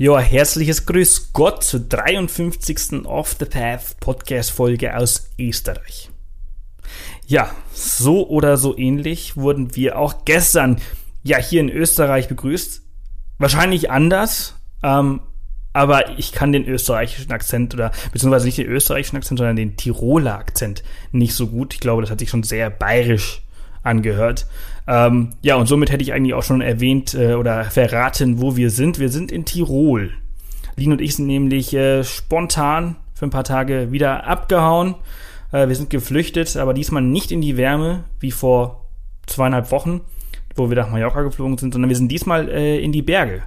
Ja, herzliches Grüß Gott zur 53. Off the Path Podcast Folge aus Österreich. Ja, so oder so ähnlich wurden wir auch gestern ja hier in Österreich begrüßt. Wahrscheinlich anders, ähm, aber ich kann den österreichischen Akzent oder beziehungsweise nicht den österreichischen Akzent, sondern den Tiroler Akzent nicht so gut. Ich glaube, das hat sich schon sehr bayerisch angehört. Ähm, ja, und somit hätte ich eigentlich auch schon erwähnt äh, oder verraten, wo wir sind. Wir sind in Tirol. Lin und ich sind nämlich äh, spontan für ein paar Tage wieder abgehauen. Äh, wir sind geflüchtet, aber diesmal nicht in die Wärme wie vor zweieinhalb Wochen, wo wir nach Mallorca geflogen sind, sondern wir sind diesmal äh, in die Berge.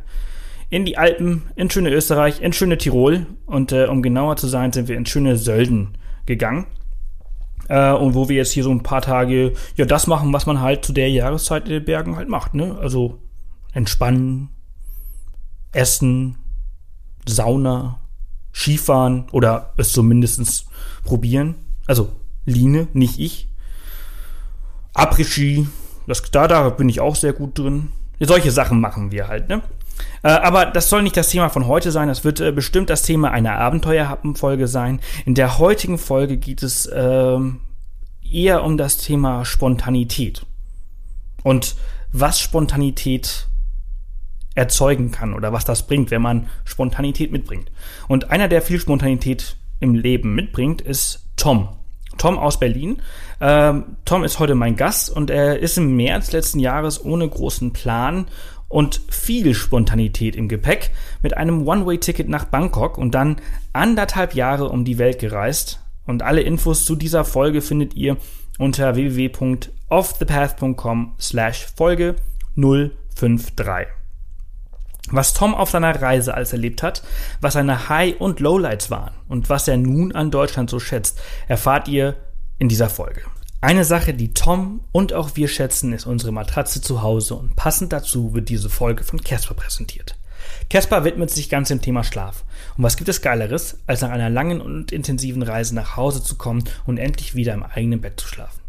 In die Alpen, in schöne Österreich, in schöne Tirol und äh, um genauer zu sein, sind wir in schöne Sölden gegangen äh, und wo wir jetzt hier so ein paar Tage ja das machen, was man halt zu der Jahreszeit in den Bergen halt macht, ne? Also entspannen, essen, Sauna, Skifahren oder es zumindest probieren. Also Line, nicht ich. Après-Ski, da, da bin ich auch sehr gut drin. Solche Sachen machen wir halt, ne? Äh, aber das soll nicht das Thema von heute sein. Das wird äh, bestimmt das Thema einer Abenteuerhappenfolge sein. In der heutigen Folge geht es äh, eher um das Thema Spontanität. Und was Spontanität erzeugen kann oder was das bringt, wenn man Spontanität mitbringt. Und einer, der viel Spontanität im Leben mitbringt, ist Tom. Tom aus Berlin. Ähm, Tom ist heute mein Gast und er ist im März letzten Jahres ohne großen Plan und viel Spontanität im Gepäck mit einem One-Way-Ticket nach Bangkok und dann anderthalb Jahre um die Welt gereist. Und alle Infos zu dieser Folge findet ihr unter www.offthepath.com slash Folge 053. Was Tom auf seiner Reise alles erlebt hat, was seine High- und Lowlights waren und was er nun an Deutschland so schätzt, erfahrt ihr in dieser Folge. Eine Sache, die Tom und auch wir schätzen, ist unsere Matratze zu Hause und passend dazu wird diese Folge von Casper präsentiert. Casper widmet sich ganz dem Thema Schlaf. Und was gibt es Geileres, als nach einer langen und intensiven Reise nach Hause zu kommen und endlich wieder im eigenen Bett zu schlafen?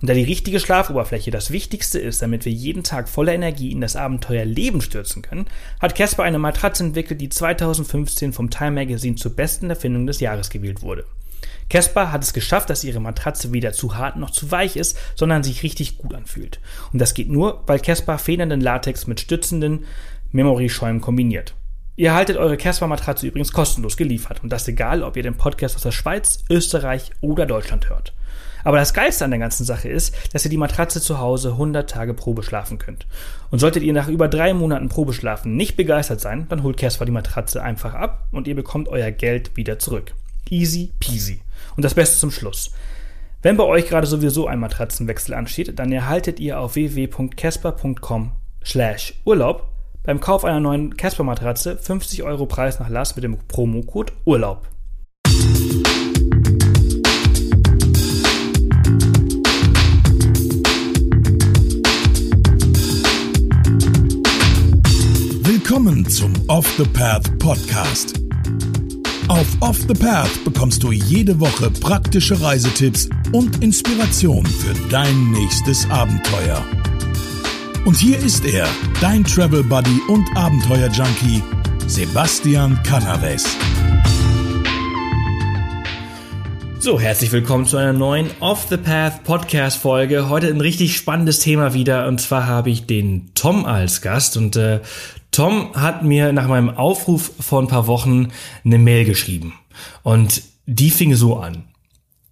Und da die richtige Schlafoberfläche das Wichtigste ist, damit wir jeden Tag voller Energie in das Abenteuer Leben stürzen können, hat Casper eine Matratze entwickelt, die 2015 vom Time Magazine zur besten Erfindung des Jahres gewählt wurde. Casper hat es geschafft, dass ihre Matratze weder zu hart noch zu weich ist, sondern sich richtig gut anfühlt. Und das geht nur, weil Casper federnden Latex mit stützenden Memory-Schäumen kombiniert. Ihr erhaltet eure Casper-Matratze übrigens kostenlos geliefert und das egal, ob ihr den Podcast aus der Schweiz, Österreich oder Deutschland hört. Aber das Geilste an der ganzen Sache ist, dass ihr die Matratze zu Hause 100 Tage Probe schlafen könnt. Und solltet ihr nach über drei Monaten Probeschlafen nicht begeistert sein, dann holt Casper die Matratze einfach ab und ihr bekommt euer Geld wieder zurück. Easy peasy. Und das Beste zum Schluss. Wenn bei euch gerade sowieso ein Matratzenwechsel ansteht, dann erhaltet ihr auf www.casper.com slash Urlaub beim Kauf einer neuen Casper-Matratze 50 Euro Preis nach Last mit dem Promocode Urlaub. Willkommen zum Off the Path Podcast auf Off the Path bekommst du jede Woche praktische Reisetipps und Inspiration für dein nächstes Abenteuer. Und hier ist er, dein Travel Buddy und Abenteuer Junkie, Sebastian Canaves. So, herzlich willkommen zu einer neuen Off the Path Podcast Folge. Heute ein richtig spannendes Thema wieder und zwar habe ich den Tom als Gast und äh, Tom hat mir nach meinem Aufruf vor ein paar Wochen eine Mail geschrieben. Und die fing so an.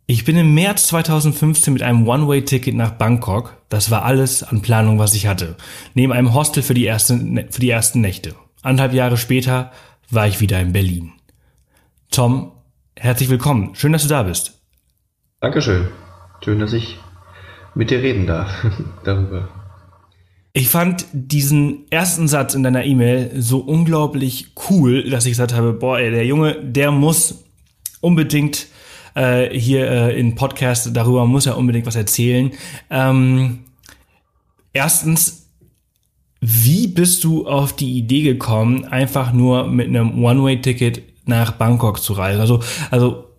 Ich bin im März 2015 mit einem One-Way-Ticket nach Bangkok. Das war alles an Planung, was ich hatte. Neben einem Hostel für die, erste, für die ersten Nächte. Anderthalb Jahre später war ich wieder in Berlin. Tom, herzlich willkommen. Schön, dass du da bist. Dankeschön. Schön, dass ich mit dir reden darf darüber. Ich fand diesen ersten Satz in deiner E-Mail so unglaublich cool, dass ich gesagt habe, boah, ey, der Junge, der muss unbedingt äh, hier äh, in Podcast, darüber muss er unbedingt was erzählen. Ähm, erstens, wie bist du auf die Idee gekommen, einfach nur mit einem One-Way-Ticket nach Bangkok zu reisen? Also, also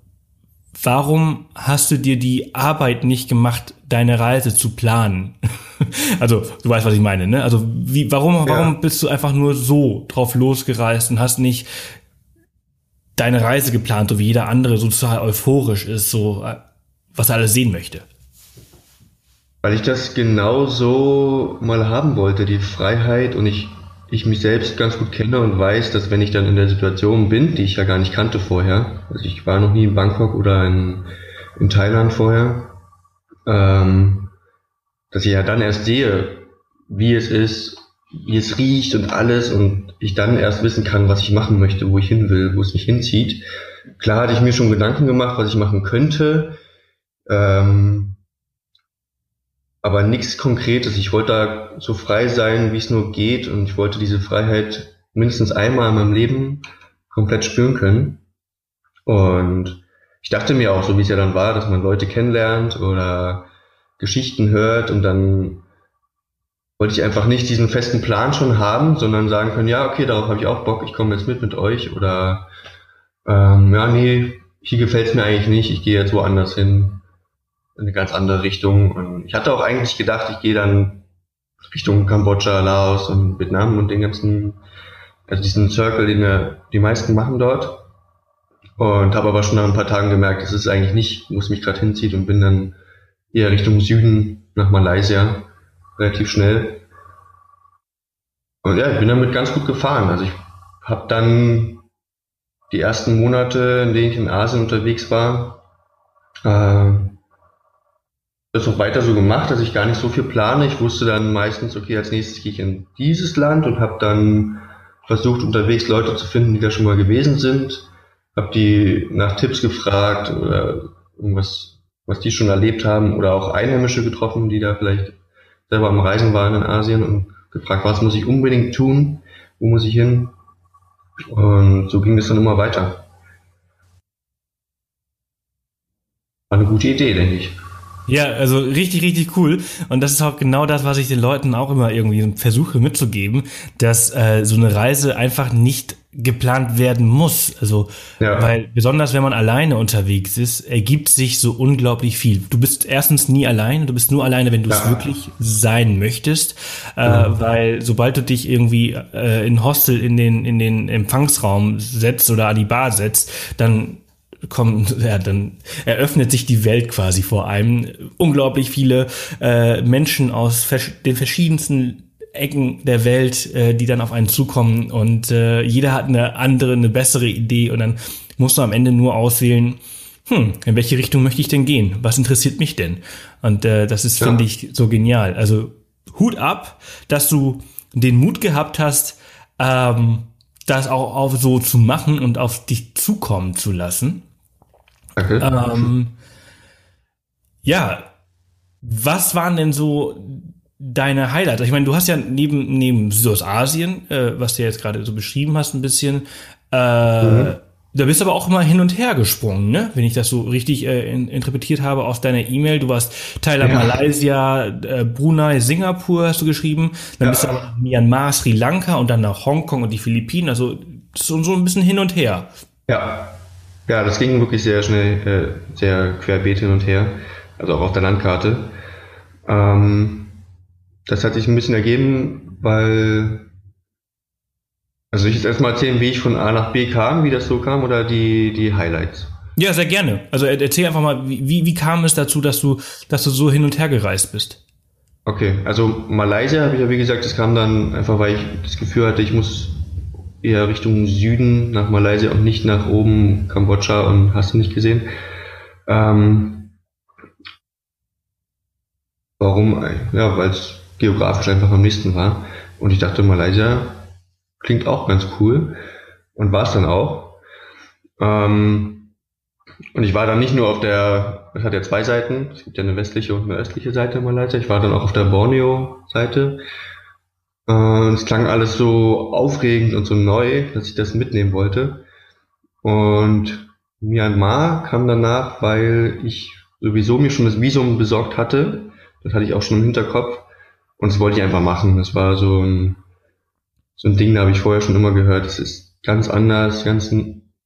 warum hast du dir die Arbeit nicht gemacht, deine Reise zu planen? also, du weißt, was ich meine, ne? Also, wie, warum, warum ja. bist du einfach nur so drauf losgereist und hast nicht deine Reise geplant, so wie jeder andere so total euphorisch ist, so, was er alles sehen möchte? Weil ich das genau so mal haben wollte, die Freiheit und ich ich mich selbst ganz gut kenne und weiß, dass wenn ich dann in der Situation bin, die ich ja gar nicht kannte vorher, also ich war noch nie in Bangkok oder in, in Thailand vorher, ähm, dass ich ja dann erst sehe, wie es ist, wie es riecht und alles und ich dann erst wissen kann, was ich machen möchte, wo ich hin will, wo es mich hinzieht. Klar hatte ich mir schon Gedanken gemacht, was ich machen könnte, ähm, aber nichts Konkretes. Ich wollte da so frei sein, wie es nur geht und ich wollte diese Freiheit mindestens einmal in meinem Leben komplett spüren können. Und ich dachte mir auch, so wie es ja dann war, dass man Leute kennenlernt oder Geschichten hört und dann wollte ich einfach nicht diesen festen Plan schon haben, sondern sagen können, ja, okay, darauf habe ich auch Bock, ich komme jetzt mit mit euch oder ähm, ja, nee, hier gefällt es mir eigentlich nicht, ich gehe jetzt woanders hin in eine ganz andere Richtung. Und ich hatte auch eigentlich gedacht, ich gehe dann Richtung Kambodscha, Laos und Vietnam und den ganzen, also diesen Circle, den wir, die meisten machen dort. Und habe aber schon nach ein paar Tagen gemerkt, das ist eigentlich nicht, wo es mich gerade hinzieht und bin dann eher Richtung Süden nach Malaysia relativ schnell. Und ja, ich bin damit ganz gut gefahren. Also ich habe dann die ersten Monate, in denen ich in Asien unterwegs war, äh, das auch weiter so gemacht, dass ich gar nicht so viel plane. Ich wusste dann meistens, okay, als nächstes gehe ich in dieses Land und habe dann versucht, unterwegs Leute zu finden, die da schon mal gewesen sind. Habe die nach Tipps gefragt oder irgendwas, was die schon erlebt haben oder auch Einheimische getroffen, die da vielleicht selber am Reisen waren in Asien und gefragt, was muss ich unbedingt tun, wo muss ich hin. Und so ging das dann immer weiter. War eine gute Idee, denke ich. Ja, also richtig, richtig cool. Und das ist auch genau das, was ich den Leuten auch immer irgendwie versuche mitzugeben, dass äh, so eine Reise einfach nicht geplant werden muss. Also, ja. weil besonders wenn man alleine unterwegs ist, ergibt sich so unglaublich viel. Du bist erstens nie alleine, du bist nur alleine, wenn du es ja. wirklich sein möchtest, äh, ja. weil sobald du dich irgendwie äh, in Hostel in den in den Empfangsraum setzt oder an die Bar setzt, dann kommen, ja, dann eröffnet sich die Welt quasi vor einem. Unglaublich viele äh, Menschen aus vers den verschiedensten Ecken der Welt, äh, die dann auf einen zukommen und äh, jeder hat eine andere, eine bessere Idee und dann musst du am Ende nur auswählen, hm, in welche Richtung möchte ich denn gehen? Was interessiert mich denn? Und äh, das ist, ja. finde ich, so genial. Also Hut ab, dass du den Mut gehabt hast, ähm, das auch, auch so zu machen und auf dich zukommen zu lassen. Okay. Ähm, ja, was waren denn so deine Highlights? Ich meine, du hast ja neben, neben Südostasien, äh, was du jetzt gerade so beschrieben hast, ein bisschen, äh, mhm. da bist du aber auch immer hin und her gesprungen, ne? Wenn ich das so richtig äh, in, interpretiert habe aus deiner E-Mail. Du warst Thailand, ja. Malaysia, äh, Brunei, Singapur hast du geschrieben. Dann ja. bist du aber nach Myanmar, Sri Lanka und dann nach Hongkong und die Philippinen. Also so, so ein bisschen hin und her. Ja, ja, das ging wirklich sehr schnell, äh, sehr querbeet hin und her, also auch auf der Landkarte. Ähm, das hat sich ein bisschen ergeben, weil, also ich jetzt erstmal erzählen, wie ich von A nach B kam, wie das so kam, oder die, die Highlights. Ja, sehr gerne. Also erzähl einfach mal, wie, wie kam es dazu, dass du, dass du so hin und her gereist bist? Okay, also Malaysia habe ich ja wie gesagt, das kam dann einfach, weil ich das Gefühl hatte, ich muss eher Richtung Süden nach Malaysia und nicht nach oben Kambodscha und hast du nicht gesehen. Ähm, warum? Ja, weil es geografisch einfach am nächsten war. Und ich dachte, Malaysia klingt auch ganz cool. Und war es dann auch. Ähm, und ich war dann nicht nur auf der, es hat ja zwei Seiten, es gibt ja eine westliche und eine östliche Seite Malaysia. Ich war dann auch auf der Borneo-Seite und es klang alles so aufregend und so neu, dass ich das mitnehmen wollte. Und Myanmar kam danach, weil ich sowieso mir schon das Visum besorgt hatte. Das hatte ich auch schon im Hinterkopf. Und das wollte ich einfach machen. Das war so ein, so ein Ding, da habe ich vorher schon immer gehört. Das ist ganz anders, ganz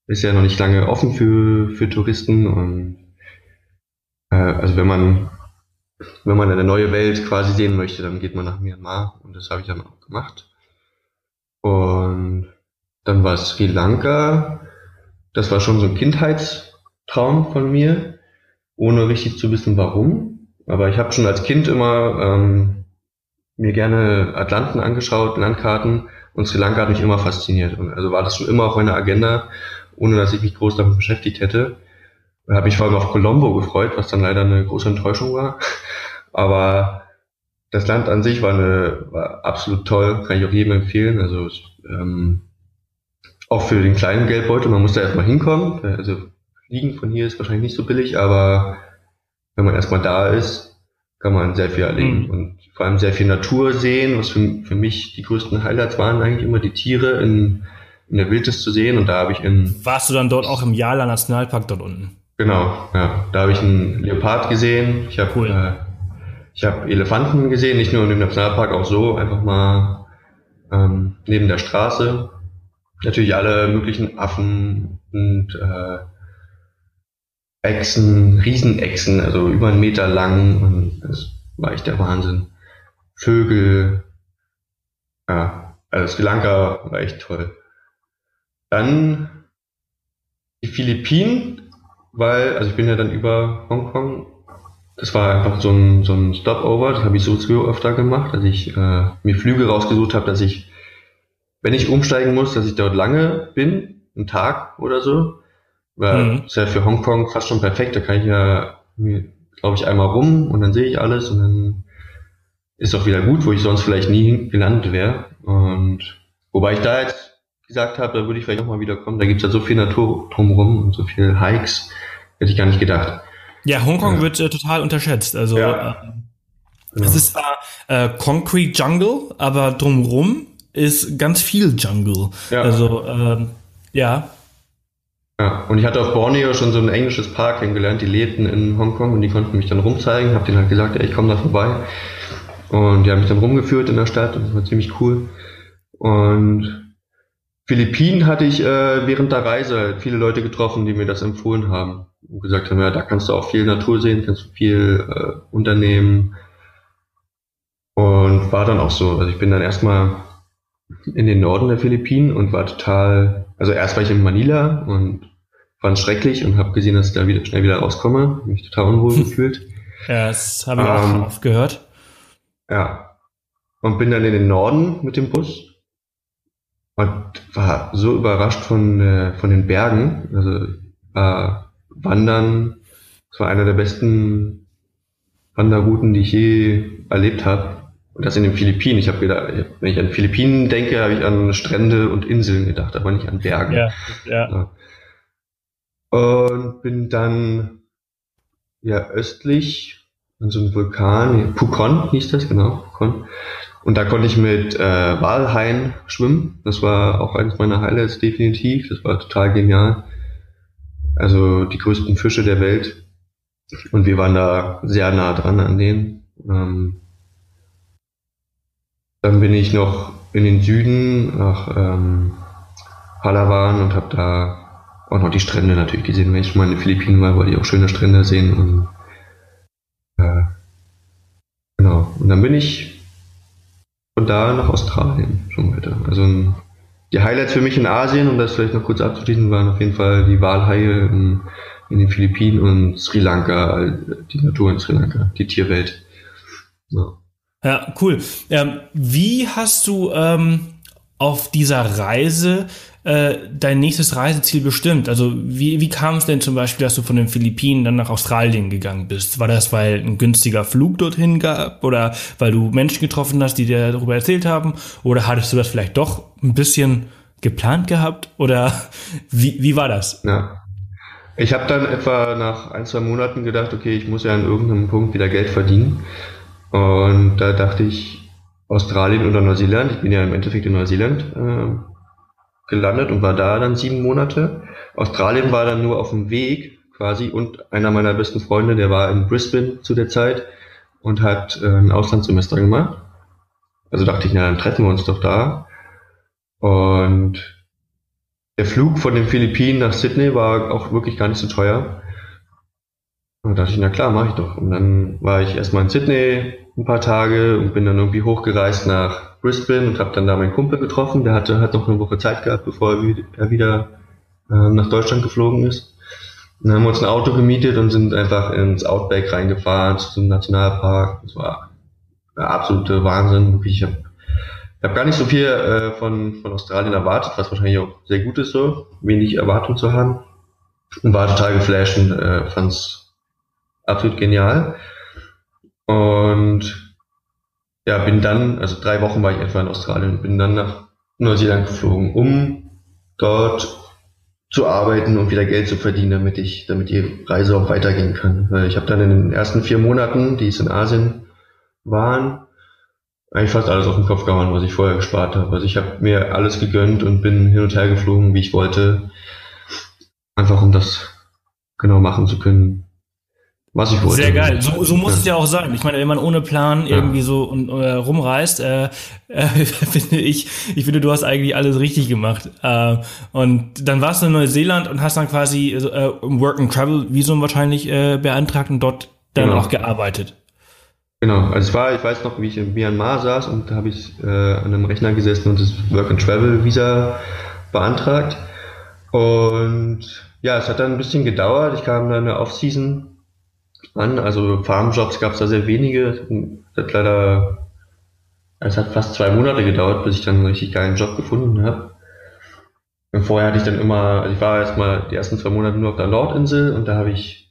ist ja noch nicht lange offen für, für Touristen und äh, also wenn man wenn man eine neue Welt quasi sehen möchte, dann geht man nach Myanmar und das habe ich dann auch gemacht. Und dann war Sri Lanka, das war schon so ein Kindheitstraum von mir, ohne richtig zu wissen warum. Aber ich habe schon als Kind immer ähm, mir gerne Atlanten angeschaut, Landkarten und Sri Lanka hat mich immer fasziniert. Und also war das schon immer auf meiner Agenda, ohne dass ich mich groß damit beschäftigt hätte. Habe mich vor allem auf Colombo gefreut, was dann leider eine große Enttäuschung war. Aber das Land an sich war, eine, war absolut toll, kann ich auch jedem empfehlen. Also ähm, auch für den kleinen Geldbeutel, man muss da erstmal hinkommen. Also fliegen von hier ist wahrscheinlich nicht so billig, aber wenn man erstmal da ist, kann man sehr viel erleben mhm. und vor allem sehr viel Natur sehen, was für, für mich die größten Highlights waren eigentlich immer die Tiere in, in der Wildnis zu sehen und da habe ich in... Warst du dann dort auch im Jala Nationalpark dort unten? Genau, ja. Da habe ich einen Leopard gesehen, ich habe cool. äh, ich habe Elefanten gesehen, nicht nur in dem Nationalpark, auch so, einfach mal ähm, neben der Straße. Natürlich alle möglichen Affen und äh, Echsen, Riesenechsen, also über einen Meter lang und das war echt der Wahnsinn. Vögel, ja, also Sri Lanka war echt toll. Dann die Philippinen, weil, also ich bin ja dann über Hongkong das war einfach so ein, so ein Stopover, das habe ich so zu öfter gemacht, dass ich äh, mir Flüge rausgesucht habe, dass ich, wenn ich umsteigen muss, dass ich dort lange bin, einen Tag oder so. Weil mhm. ist ja für Hongkong fast schon perfekt, da kann ich ja, glaube ich, einmal rum und dann sehe ich alles und dann ist auch wieder gut, wo ich sonst vielleicht nie gelandet wäre. Und wobei ich da jetzt gesagt habe, da würde ich vielleicht auch mal wieder kommen, da gibt es ja so viel Natur drumherum und so viel Hikes, hätte ich gar nicht gedacht. Ja, Hongkong ja. wird äh, total unterschätzt. Also ja. äh, es ist zwar äh, Concrete Jungle, aber drumrum ist ganz viel Jungle. Ja. Also äh, ja. Ja, und ich hatte auf Borneo schon so ein englisches Paar kennengelernt, die lebten in Hongkong und die konnten mich dann rumzeigen. Hab denen halt gesagt, ey, ich komme da vorbei. Und die haben mich dann rumgeführt in der Stadt und das war ziemlich cool. Und Philippinen hatte ich äh, während der Reise halt viele Leute getroffen, die mir das empfohlen haben gesagt haben, ja, da kannst du auch viel Natur sehen, kannst du viel äh, unternehmen. Und war dann auch so. Also ich bin dann erstmal in den Norden der Philippinen und war total, also erst war ich in Manila und fand es schrecklich und habe gesehen, dass ich da wieder schnell wieder rauskomme. Mich total unwohl gefühlt. Ja, das habe ich ähm, auch oft gehört. Ja. Und bin dann in den Norden mit dem Bus und war so überrascht von, äh, von den Bergen. Also war Wandern, das war einer der besten Wanderrouten, die ich je erlebt habe. Und das in den Philippinen. Ich habe gedacht, wenn ich an Philippinen denke, habe ich an Strände und Inseln gedacht, aber nicht an Bergen. Ja, ja. Und bin dann ja östlich an so einem Vulkan, Pukon hieß das, genau, Pukon. Und da konnte ich mit äh, Walhain schwimmen. Das war auch eines meiner Highlights definitiv. Das war total genial. Also die größten Fische der Welt. Und wir waren da sehr nah dran an denen. Ähm, dann bin ich noch in den Süden nach ähm, Palawan und habe da auch noch die Strände natürlich gesehen. Wenn ich mal in den Philippinen war, wollte ich auch schöne Strände sehen. Und, äh, genau. Und dann bin ich von da nach Australien schon weiter. Also die Highlights für mich in Asien, um das vielleicht noch kurz abzuschließen, waren auf jeden Fall die Walhaie in, in den Philippinen und Sri Lanka, die Natur in Sri Lanka, die Tierwelt. Ja, ja cool. Ähm, wie hast du ähm, auf dieser Reise äh, dein nächstes Reiseziel bestimmt? Also wie, wie kam es denn zum Beispiel, dass du von den Philippinen dann nach Australien gegangen bist? War das, weil ein günstiger Flug dorthin gab oder weil du Menschen getroffen hast, die dir darüber erzählt haben? Oder hattest du das vielleicht doch ein bisschen geplant gehabt? Oder wie, wie war das? Ja. Ich habe dann etwa nach ein, zwei Monaten gedacht, okay, ich muss ja an irgendeinem Punkt wieder Geld verdienen. Und da dachte ich, Australien oder Neuseeland, ich bin ja im Endeffekt in Neuseeland äh, gelandet und war da dann sieben Monate. Australien war dann nur auf dem Weg quasi und einer meiner besten Freunde, der war in Brisbane zu der Zeit und hat äh, ein Auslandssemester gemacht. Also dachte ich, na dann treffen wir uns doch da. Und der Flug von den Philippinen nach Sydney war auch wirklich gar nicht so teuer. Da dachte ich, na klar, mache ich doch. Und dann war ich erstmal in Sydney ein paar Tage und bin dann irgendwie hochgereist nach Brisbane und habe dann da meinen Kumpel getroffen. Der hatte hat noch eine Woche Zeit gehabt, bevor er wieder äh, nach Deutschland geflogen ist. Und dann haben wir uns ein Auto gemietet und sind einfach ins Outback reingefahren zum Nationalpark. Das war der absolute Wahnsinn. Ich habe ich hab gar nicht so viel äh, von, von Australien erwartet, was wahrscheinlich auch sehr gut ist, so wenig Erwartung zu haben. Und war total geflasht und äh, fand's absolut genial. Und ja, bin dann, also drei Wochen war ich etwa in Australien, bin dann nach Neuseeland geflogen, um dort zu arbeiten und wieder Geld zu verdienen, damit ich, damit die Reise auch weitergehen kann. Weil ich habe dann in den ersten vier Monaten, die es in Asien waren, eigentlich fast alles auf den Kopf gehauen, was ich vorher gespart habe. Also ich habe mir alles gegönnt und bin hin und her geflogen, wie ich wollte, einfach um das genau machen zu können, was ich wollte. Sehr geil. So, so muss ja. es ja auch sein. Ich meine, wenn man ohne Plan irgendwie so und, äh, rumreist, äh, äh, finde ich, ich finde, du hast eigentlich alles richtig gemacht. Äh, und dann warst du in Neuseeland und hast dann quasi äh, im Work and Travel Visum wahrscheinlich äh, beantragt und dort dann genau. auch gearbeitet. Genau, also es war, ich weiß noch, wie ich in Myanmar saß und da habe ich äh, an einem Rechner gesessen und das Work and Travel Visa beantragt. Und ja, es hat dann ein bisschen gedauert. Ich kam dann in der Off-Season an. Also Farmjobs gab es da sehr wenige. Es hat leider, es hat fast zwei Monate gedauert, bis ich dann einen richtig geilen Job gefunden habe. Und vorher hatte ich dann immer, also ich war erstmal die ersten zwei Monate nur auf der Nordinsel und da habe ich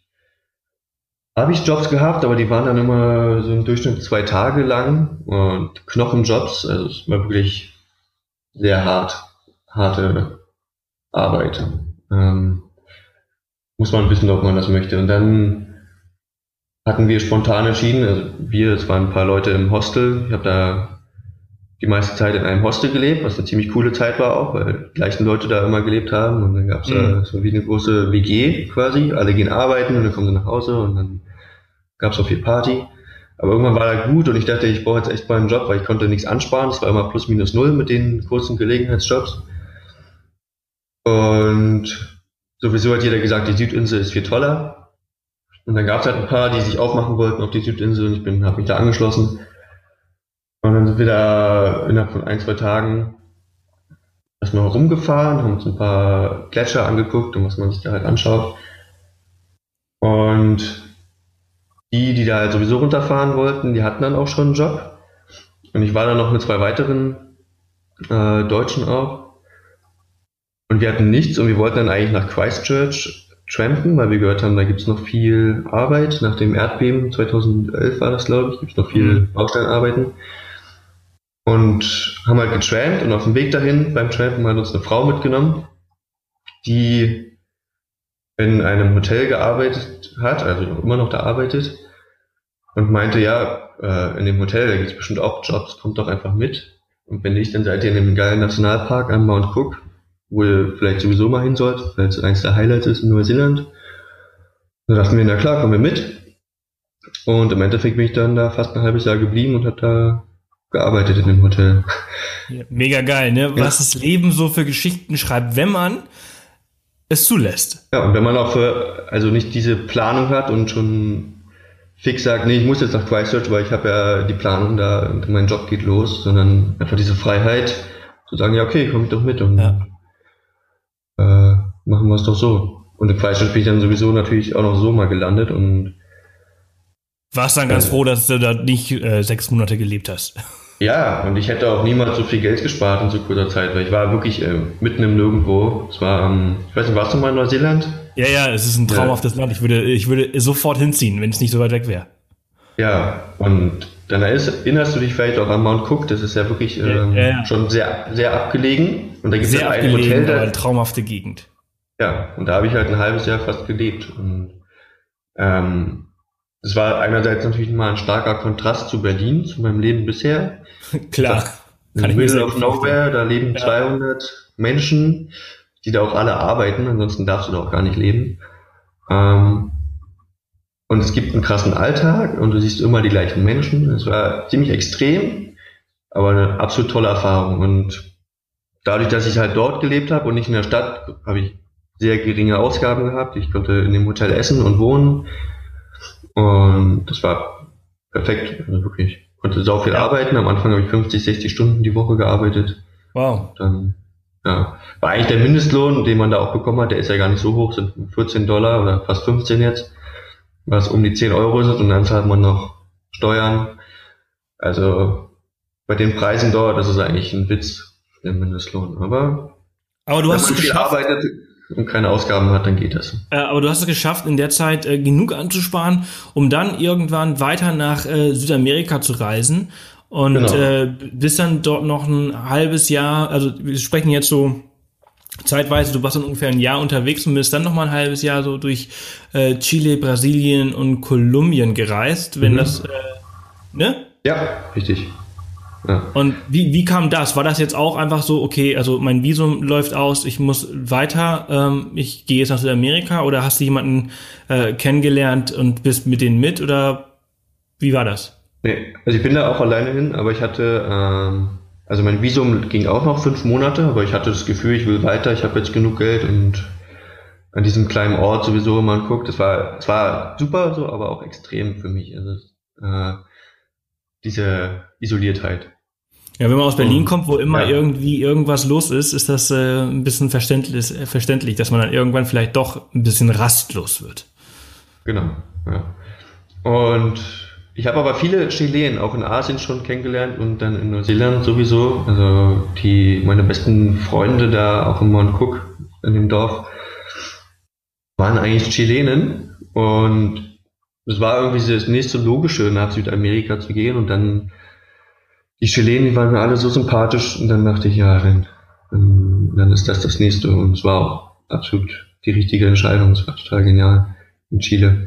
habe ich Jobs gehabt, aber die waren dann immer so im Durchschnitt zwei Tage lang und Knochenjobs, also es war wirklich sehr hart, harte Arbeit. Ähm, muss man wissen, ob man das möchte. Und dann hatten wir spontan entschieden, also wir, es waren ein paar Leute im Hostel, ich habe da die meiste Zeit in einem Hostel gelebt, was eine ziemlich coole Zeit war auch, weil die gleichen Leute da immer gelebt haben und dann gab es mhm. da so wie eine große WG quasi, alle gehen arbeiten und dann kommen sie nach Hause und dann gab es auch viel Party. Aber irgendwann war er gut und ich dachte, ich brauche jetzt echt mal einen Job, weil ich konnte nichts ansparen. Es war immer plus minus null mit den kurzen Gelegenheitsjobs. Und sowieso hat jeder gesagt, die Südinsel ist viel toller. Und dann gab es halt ein paar, die sich aufmachen wollten auf die Südinsel und ich bin, habe mich da angeschlossen. Und dann sind wir da innerhalb von ein, zwei Tagen erstmal rumgefahren, haben uns ein paar Gletscher angeguckt und was man sich da halt anschaut. Und die, die da halt sowieso runterfahren wollten, die hatten dann auch schon einen Job. Und ich war dann noch mit zwei weiteren äh, Deutschen auch. Und wir hatten nichts und wir wollten dann eigentlich nach Christchurch trampen, weil wir gehört haben, da gibt's noch viel Arbeit. Nach dem Erdbeben 2011 war das, glaube ich, gibt's noch viel mhm. Bausteinarbeiten. Und haben halt getrampt und auf dem Weg dahin beim Trampen hat uns eine Frau mitgenommen, die in einem Hotel gearbeitet hat, also immer noch da arbeitet und meinte, ja, äh, in dem Hotel, da gibt's bestimmt auch Jobs, kommt doch einfach mit. Und wenn nicht, dann seid ihr in dem geilen Nationalpark am Mount Cook wo ihr vielleicht sowieso mal hin sollt, weil es eines der Highlights ist in Neuseeland. Da dachten wir, na klar, kommen wir mit. Und im Endeffekt bin ich dann da fast ein halbes Jahr geblieben und habe da gearbeitet in dem Hotel. Ja, mega geil, ne? Ja. Was das Leben so für Geschichten schreibt, wenn man es zulässt. Ja, und wenn man auch für, also nicht diese Planung hat und schon fix sagt, nee, ich muss jetzt nach Christchurch, weil ich habe ja die Planung da und mein Job geht los, sondern einfach diese Freiheit zu sagen, ja, okay, komm ich doch mit und ja äh, machen wir es doch so. Und im Freistaat bin ich dann sowieso natürlich auch noch so mal gelandet und warst dann ganz äh, froh, dass du da nicht äh, sechs Monate gelebt hast. Ja, und ich hätte auch niemals so viel Geld gespart in so kurzer Zeit, weil ich war wirklich äh, mitten im Nirgendwo. Es war, ähm, ich weiß nicht, warst du mal in Neuseeland? Ja, ja, es ist ein traumhaftes ja. Land. Ich würde, ich würde sofort hinziehen, wenn es nicht so weit weg wäre. Ja, und dann erinnerst du dich vielleicht auch an Mount Cook, das ist ja wirklich ähm, ja, ja. schon sehr, sehr abgelegen. Und da gibt es ein Hotel. Da, eine traumhafte Gegend. Ja, und da habe ich halt ein halbes Jahr fast gelebt. Und ähm, das war einerseits natürlich mal ein starker Kontrast zu Berlin, zu meinem Leben bisher. Klar. Kann in Middle of Nowhere, da leben ja. 200 Menschen, die da auch alle arbeiten, ansonsten darfst du da auch gar nicht leben. Ähm, und es gibt einen krassen Alltag und du siehst immer die gleichen Menschen. Es war ziemlich extrem, aber eine absolut tolle Erfahrung. Und dadurch, dass ich halt dort gelebt habe und nicht in der Stadt, habe ich sehr geringe Ausgaben gehabt. Ich konnte in dem Hotel essen und wohnen. Und das war perfekt, also wirklich. Konnte sau viel ja. arbeiten. Am Anfang habe ich 50, 60 Stunden die Woche gearbeitet. Wow. Dann, ja, war eigentlich der Mindestlohn, den man da auch bekommen hat, der ist ja gar nicht so hoch, sind 14 Dollar oder fast 15 jetzt, was um die 10 Euro ist und dann zahlt man noch Steuern. Also bei den Preisen dort, das ist eigentlich ein Witz, der Mindestlohn. Aber, aber du hast es geschafft. Arbeitet, und keine Ausgaben hat, dann geht das. Äh, aber du hast es geschafft, in der Zeit äh, genug anzusparen, um dann irgendwann weiter nach äh, Südamerika zu reisen und genau. äh, bist dann dort noch ein halbes Jahr, also wir sprechen jetzt so zeitweise, du warst dann ungefähr ein Jahr unterwegs und bist dann noch mal ein halbes Jahr so durch äh, Chile, Brasilien und Kolumbien gereist, wenn mhm. das, äh, ne? Ja, richtig. Ja. Und wie, wie kam das? War das jetzt auch einfach so, okay, also mein Visum läuft aus, ich muss weiter, ähm, ich gehe jetzt nach Südamerika oder hast du jemanden äh, kennengelernt und bist mit denen mit oder wie war das? Nee, also ich bin da auch alleine hin, aber ich hatte, ähm, also mein Visum ging auch noch fünf Monate, aber ich hatte das Gefühl, ich will weiter, ich habe jetzt genug Geld und an diesem kleinen Ort sowieso, wenn man guckt, es war, es war super so, aber auch extrem für mich. Also äh, diese Isoliertheit. Ja, wenn man aus Berlin kommt, wo immer ja. irgendwie irgendwas los ist, ist das äh, ein bisschen verständlich, verständlich, dass man dann irgendwann vielleicht doch ein bisschen rastlos wird. Genau, ja. Und ich habe aber viele Chilen auch in Asien schon kennengelernt und dann in Neuseeland sowieso. Also die meine besten Freunde da auch in Mount Cook in dem Dorf waren eigentlich Chilenen. Und es war irgendwie das nächste Logische nach Südamerika zu gehen. Und dann die Chilenen, die waren mir alle so sympathisch. Und dann dachte ich, ja, dann, dann ist das das nächste. Und es war auch absolut die richtige Entscheidung, es war total genial in Chile.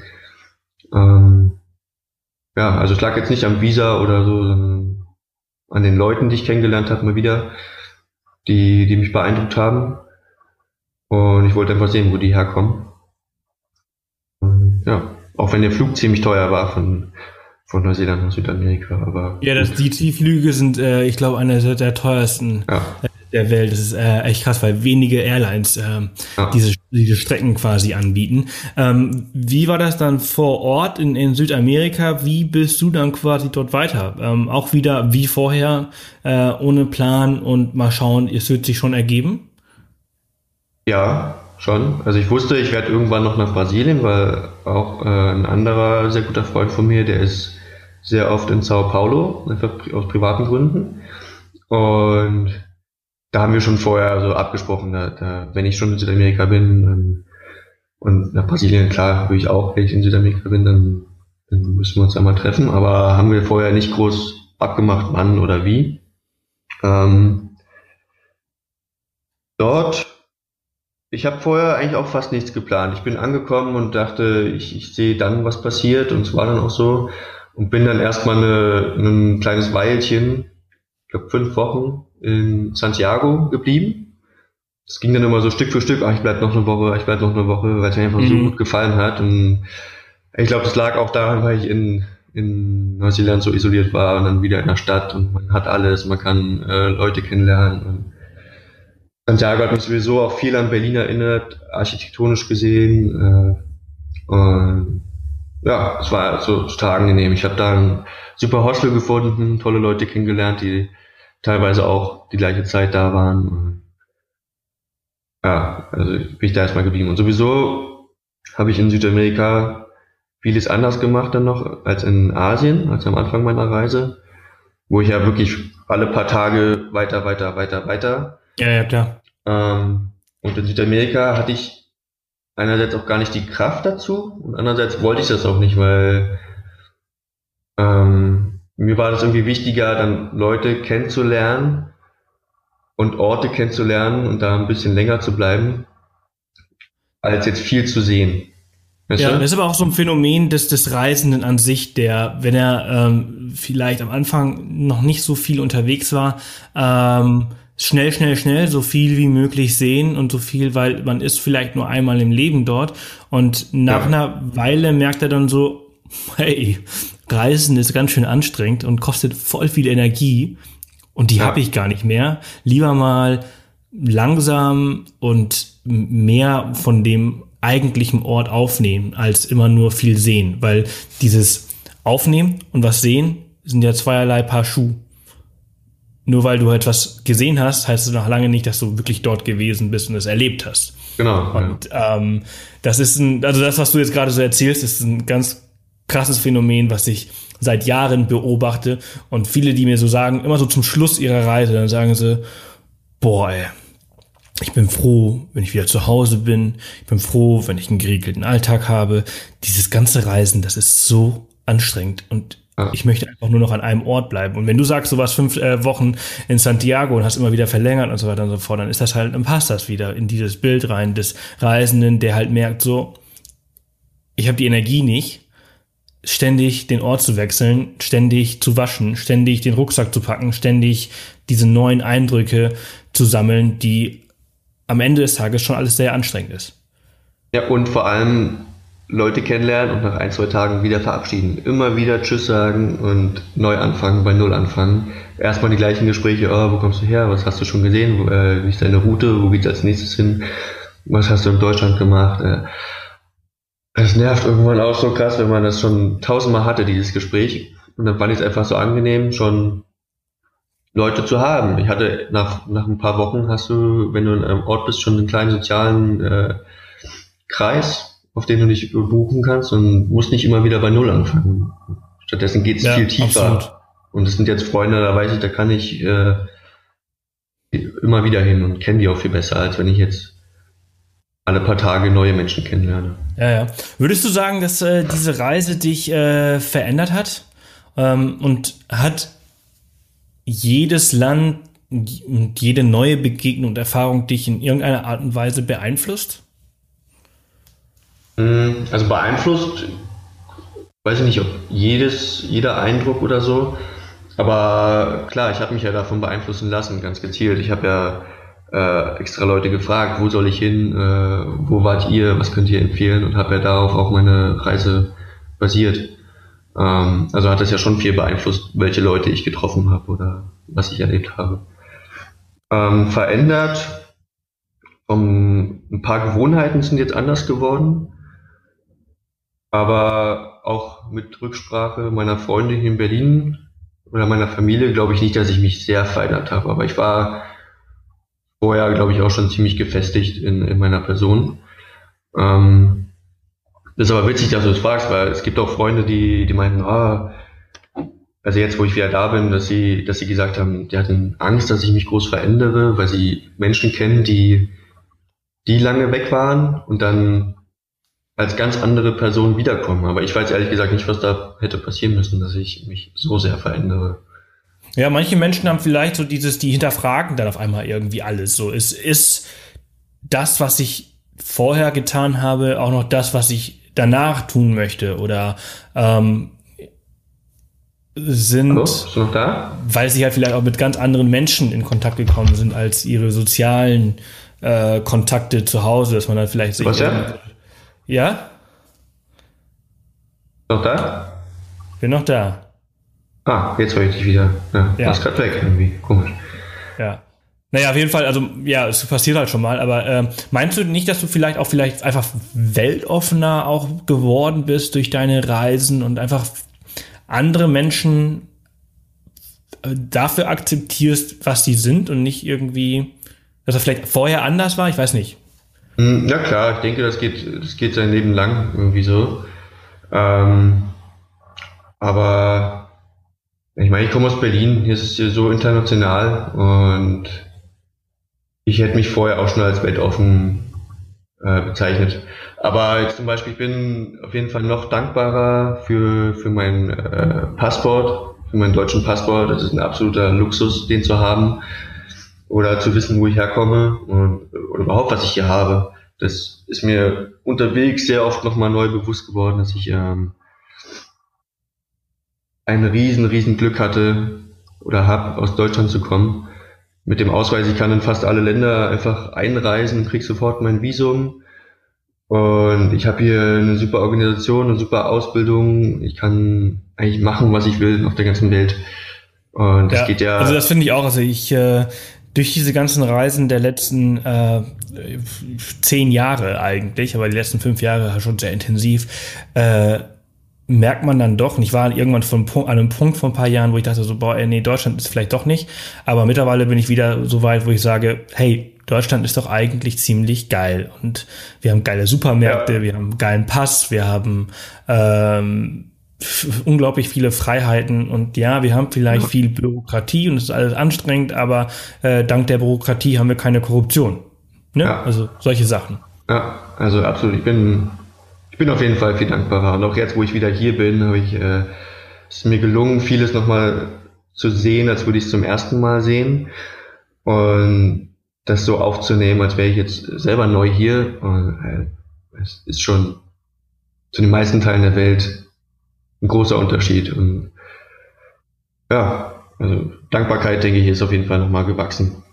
Ähm, ja, also es lag jetzt nicht am Visa oder so, sondern an den Leuten, die ich kennengelernt habe, mal wieder, die, die mich beeindruckt haben. Und ich wollte einfach sehen, wo die herkommen. Und ja, auch wenn der Flug ziemlich teuer war von, von Neuseeland nach Südamerika. Aber ja, das, die, die Flüge sind, äh, ich glaube, eine der, der teuersten ja. Der Welt. Das ist äh, echt krass, weil wenige Airlines äh, ja. diese, diese Strecken quasi anbieten. Ähm, wie war das dann vor Ort in, in Südamerika? Wie bist du dann quasi dort weiter? Ähm, auch wieder wie vorher, äh, ohne Plan und mal schauen, es wird sich schon ergeben? Ja, schon. Also ich wusste, ich werde irgendwann noch nach Brasilien, weil auch äh, ein anderer sehr guter Freund von mir, der ist sehr oft in Sao Paulo, einfach aus privaten Gründen. Und da haben wir schon vorher so abgesprochen, da, da, wenn ich schon in Südamerika bin dann, und nach Brasilien, klar, würde ich auch, wenn ich in Südamerika bin, dann, dann müssen wir uns einmal treffen, aber haben wir vorher nicht groß abgemacht, wann oder wie. Ähm, dort, ich habe vorher eigentlich auch fast nichts geplant. Ich bin angekommen und dachte, ich, ich sehe dann, was passiert und es war dann auch so und bin dann erstmal ein kleines Weilchen, ich glaube fünf Wochen in Santiago geblieben. Es ging dann immer so Stück für Stück, ach, ich bleib noch eine Woche, ich bleib noch eine Woche, weil es mir einfach mhm. so gut gefallen hat. Und ich glaube, das lag auch daran, weil ich in, in Neuseeland so isoliert war und dann wieder in der Stadt und man hat alles, man kann äh, Leute kennenlernen. Und Santiago hat mich sowieso auch viel an Berlin erinnert, architektonisch gesehen. Äh, und ja, es war so total angenehm. Ich habe da ein super Hostel gefunden, tolle Leute kennengelernt, die teilweise auch die gleiche Zeit da waren. Ja, also bin ich da erstmal geblieben. Und sowieso habe ich in Südamerika vieles anders gemacht dann noch als in Asien, als am Anfang meiner Reise, wo ich ja wirklich alle paar Tage weiter, weiter, weiter, weiter. Ja, ja, klar. Ähm, und in Südamerika hatte ich einerseits auch gar nicht die Kraft dazu und andererseits wollte ich das auch nicht, weil ähm, mir war das irgendwie wichtiger, dann Leute kennenzulernen und Orte kennenzulernen und da ein bisschen länger zu bleiben, als jetzt viel zu sehen. Weißt ja, du? das ist aber auch so ein Phänomen des, des Reisenden an sich, der, wenn er ähm, vielleicht am Anfang noch nicht so viel unterwegs war, ähm, schnell, schnell, schnell so viel wie möglich sehen und so viel, weil man ist vielleicht nur einmal im Leben dort und nach ja. einer Weile merkt er dann so, hey, Reisen ist ganz schön anstrengend und kostet voll viel Energie und die ja. habe ich gar nicht mehr. Lieber mal langsam und mehr von dem eigentlichen Ort aufnehmen, als immer nur viel sehen, weil dieses Aufnehmen und was sehen sind ja zweierlei Paar Schuh. Nur weil du etwas gesehen hast, heißt es noch lange nicht, dass du wirklich dort gewesen bist und es erlebt hast. Genau. Und ja. ähm, das ist ein, also das, was du jetzt gerade so erzählst, ist ein ganz krasses Phänomen, was ich seit Jahren beobachte. Und viele, die mir so sagen, immer so zum Schluss ihrer Reise, dann sagen sie, boah, ey, ich bin froh, wenn ich wieder zu Hause bin. Ich bin froh, wenn ich einen geregelten Alltag habe. Dieses ganze Reisen, das ist so anstrengend und ja. ich möchte einfach nur noch an einem Ort bleiben. Und wenn du sagst, du warst fünf äh, Wochen in Santiago und hast immer wieder verlängert und so weiter und so fort, dann ist das halt, dann passt das wieder in dieses Bild rein des Reisenden, der halt merkt so, ich habe die Energie nicht, ständig den Ort zu wechseln, ständig zu waschen, ständig den Rucksack zu packen, ständig diese neuen Eindrücke zu sammeln, die am Ende des Tages schon alles sehr anstrengend ist. Ja, und vor allem Leute kennenlernen und nach ein, zwei Tagen wieder verabschieden. Immer wieder Tschüss sagen und neu anfangen, bei Null anfangen. Erstmal die gleichen Gespräche, oh, wo kommst du her, was hast du schon gesehen, wo, äh, wie ist deine Route, wo geht's als nächstes hin, was hast du in Deutschland gemacht. Äh, es nervt irgendwann auch so krass, wenn man das schon tausendmal hatte, dieses Gespräch. Und dann fand ich es einfach so angenehm, schon Leute zu haben. Ich hatte nach, nach ein paar Wochen hast du, wenn du in einem Ort bist, schon einen kleinen sozialen äh, Kreis, auf den du dich buchen kannst und musst nicht immer wieder bei Null anfangen. Stattdessen geht es ja, viel tiefer. Absolut. Und es sind jetzt Freunde, da weiß ich, da kann ich äh, immer wieder hin und kenne die auch viel besser, als wenn ich jetzt alle paar Tage neue Menschen kennenlerne. Ja, ja. Würdest du sagen, dass äh, diese Reise dich äh, verändert hat? Ähm, und hat jedes Land und jede neue Begegnung und Erfahrung dich in irgendeiner Art und Weise beeinflusst? Hm, also beeinflusst, weiß ich nicht, ob jedes, jeder Eindruck oder so. Aber klar, ich habe mich ja davon beeinflussen lassen, ganz gezielt. Ich habe ja äh, extra Leute gefragt, wo soll ich hin, äh, wo wart ihr, was könnt ihr empfehlen und habe ja darauf auch meine Reise basiert. Ähm, also hat das ja schon viel beeinflusst, welche Leute ich getroffen habe oder was ich erlebt habe. Ähm, verändert, um, ein paar Gewohnheiten sind jetzt anders geworden, aber auch mit Rücksprache meiner Freunde hier in Berlin oder meiner Familie glaube ich nicht, dass ich mich sehr verändert habe, aber ich war vorher, glaube ich, auch schon ziemlich gefestigt in, in meiner Person. Ähm, das ist aber witzig, dass du es fragst, weil es gibt auch Freunde, die, die meinen, ah, also jetzt, wo ich wieder da bin, dass sie, dass sie gesagt haben, die hatten Angst, dass ich mich groß verändere, weil sie Menschen kennen, die, die lange weg waren und dann als ganz andere Person wiederkommen. Aber ich weiß ehrlich gesagt nicht, was da hätte passieren müssen, dass ich mich so sehr verändere. Ja, manche Menschen haben vielleicht so dieses, die hinterfragen dann auf einmal irgendwie alles. So, es ist das, was ich vorher getan habe, auch noch das, was ich danach tun möchte oder ähm, sind, Hallo, bist du noch da? weil sie halt vielleicht auch mit ganz anderen Menschen in Kontakt gekommen sind als ihre sozialen äh, Kontakte zu Hause, dass man dann vielleicht Was ja? Ja? Noch da? Bin noch da. Ah, jetzt höre ich dich wieder. Ja, ja. warst gerade weg irgendwie. Komisch. Ja. Naja, auf jeden Fall, also ja, es passiert halt schon mal, aber äh, meinst du nicht, dass du vielleicht auch vielleicht einfach weltoffener auch geworden bist durch deine Reisen und einfach andere Menschen äh, dafür akzeptierst, was sie sind und nicht irgendwie, dass er vielleicht vorher anders war? Ich weiß nicht. Hm, ja klar, ich denke, das geht, das geht sein Leben lang irgendwie so. Ähm, aber ich meine, ich komme aus Berlin, hier ist es hier so international und ich hätte mich vorher auch schon als weltoffen äh, bezeichnet. Aber jetzt zum Beispiel, ich bin auf jeden Fall noch dankbarer für, für mein äh, Passport, für meinen deutschen Passport. Das ist ein absoluter Luxus, den zu haben. Oder zu wissen, wo ich herkomme und oder überhaupt, was ich hier habe. Das ist mir unterwegs sehr oft nochmal neu bewusst geworden, dass ich ähm, ein riesen, riesen Glück hatte oder habe, aus Deutschland zu kommen. Mit dem Ausweis, ich kann in fast alle Länder einfach einreisen, krieg sofort mein Visum. Und ich habe hier eine super Organisation, eine super Ausbildung. Ich kann eigentlich machen, was ich will auf der ganzen Welt. Und das ja, geht ja. Also das finde ich auch. Also ich äh, durch diese ganzen Reisen der letzten äh, zehn Jahre eigentlich, aber die letzten fünf Jahre schon sehr intensiv, äh, merkt man dann doch, und ich war irgendwann von an einem Punkt vor ein paar Jahren, wo ich dachte so, boah, nee, Deutschland ist vielleicht doch nicht, aber mittlerweile bin ich wieder so weit, wo ich sage, hey, Deutschland ist doch eigentlich ziemlich geil und wir haben geile Supermärkte, ja. wir haben einen geilen Pass, wir haben ähm, unglaublich viele Freiheiten und ja, wir haben vielleicht ja. viel Bürokratie und es ist alles anstrengend, aber äh, dank der Bürokratie haben wir keine Korruption. Ne? Ja. Also solche Sachen. Ja, also absolut. Ich bin, ich bin auf jeden Fall viel dankbarer. Und auch jetzt, wo ich wieder hier bin, habe ich, äh, ist mir gelungen, vieles nochmal zu sehen, als würde ich es zum ersten Mal sehen. Und das so aufzunehmen, als wäre ich jetzt selber neu hier. Und, äh, es ist schon zu den meisten Teilen der Welt ein großer Unterschied. Und ja, also Dankbarkeit, denke ich, ist auf jeden Fall nochmal gewachsen.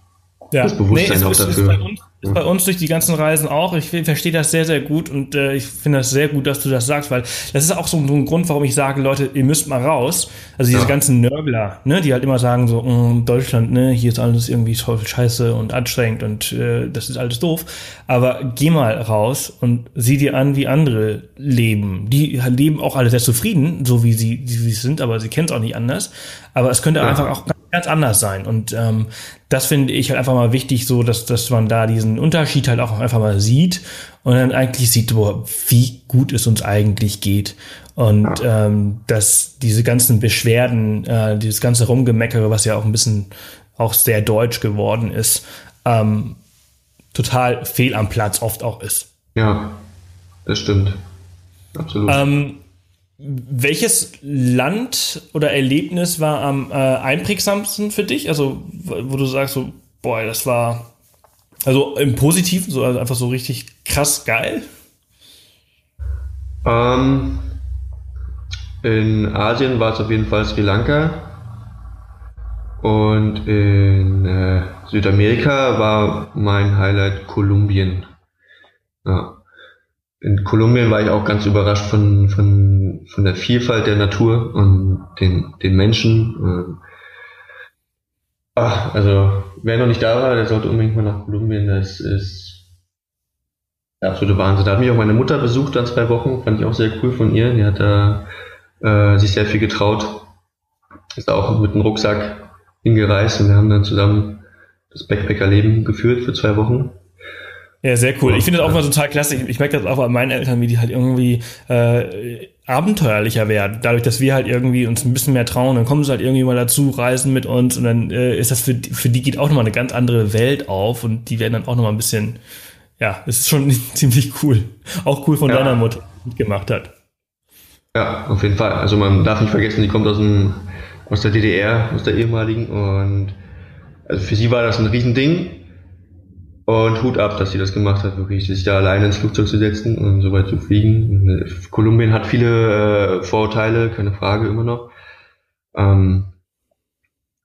Ja. Das Bewusstsein nee, auch dafür. Ist bei uns durch die ganzen Reisen auch. Ich verstehe das sehr, sehr gut und äh, ich finde das sehr gut, dass du das sagst, weil das ist auch so ein Grund, warum ich sage, Leute, ihr müsst mal raus. Also diese ja. ganzen Nörgler, ne, die halt immer sagen so, mm, Deutschland, ne, hier ist alles irgendwie voll scheiße und anstrengend und äh, das ist alles doof. Aber geh mal raus und sieh dir an, wie andere leben. Die leben auch alle sehr zufrieden, so wie sie, wie sie sind, aber sie kennen es auch nicht anders. Aber es könnte ja. einfach auch ganz anders sein. Und ähm, das finde ich halt einfach mal wichtig, so dass, dass man da diesen Unterschied halt auch einfach mal sieht und dann eigentlich sieht, boah, wie gut es uns eigentlich geht. Und ja. ähm, dass diese ganzen Beschwerden, äh, dieses ganze Rumgemeckere, was ja auch ein bisschen auch sehr deutsch geworden ist, ähm, total fehl am Platz oft auch ist. Ja, das stimmt. Absolut. Ähm, welches Land oder Erlebnis war am äh, einprägsamsten für dich? Also, wo du sagst so, boah, das war also im Positiven, so also einfach so richtig krass geil? Ähm, in Asien war es auf jeden Fall Sri Lanka. Und in äh, Südamerika war mein Highlight Kolumbien. Ja in Kolumbien war ich auch ganz überrascht von, von, von der Vielfalt der Natur und den, den Menschen. Ach, also wer noch nicht da war, der sollte unbedingt mal nach Kolumbien. Das ist der absolute Wahnsinn. Da hat mich auch meine Mutter besucht dann zwei Wochen, fand ich auch sehr cool von ihr. Die hat da äh, sich sehr viel getraut. Ist auch mit einem Rucksack hingereist und wir haben dann zusammen das Backpackerleben geführt für zwei Wochen. Ja, sehr cool. Ich finde das auch mal total klasse. Ich, ich merke das auch bei meinen Eltern, wie die halt irgendwie äh, abenteuerlicher werden. Dadurch, dass wir halt irgendwie uns ein bisschen mehr trauen, dann kommen sie halt irgendwie mal dazu, reisen mit uns und dann äh, ist das für, für die geht auch nochmal eine ganz andere Welt auf und die werden dann auch nochmal ein bisschen, ja, es ist schon ziemlich cool. Auch cool von ja. deiner Mutter, die gemacht hat. Ja, auf jeden Fall. Also man darf nicht vergessen, die kommt aus dem, aus der DDR, aus der ehemaligen und also für sie war das ein Riesending und Hut ab, dass sie das gemacht hat, wirklich, sich da alleine ins Flugzeug zu setzen und so weit zu fliegen. Kolumbien hat viele äh, Vorurteile, keine Frage, immer noch. Ähm,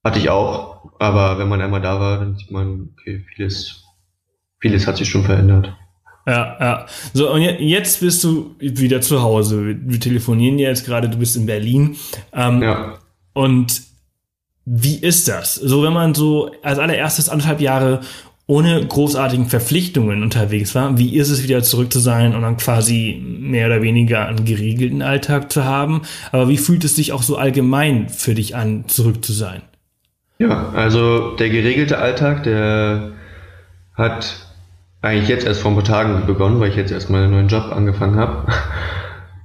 hatte ich auch, aber wenn man einmal da war, dann sieht man, okay, vieles, vieles hat sich schon verändert. Ja, ja. So, und jetzt bist du wieder zu Hause. Wir telefonieren jetzt gerade, du bist in Berlin. Ähm, ja. Und wie ist das? So, wenn man so als allererstes anderthalb Jahre ohne großartigen Verpflichtungen unterwegs war. Wie ist es wieder zurück zu sein und dann quasi mehr oder weniger einen geregelten Alltag zu haben? Aber wie fühlt es sich auch so allgemein für dich an, zurück zu sein? Ja, also der geregelte Alltag, der hat eigentlich jetzt erst vor ein paar Tagen begonnen, weil ich jetzt erst meinen neuen Job angefangen habe.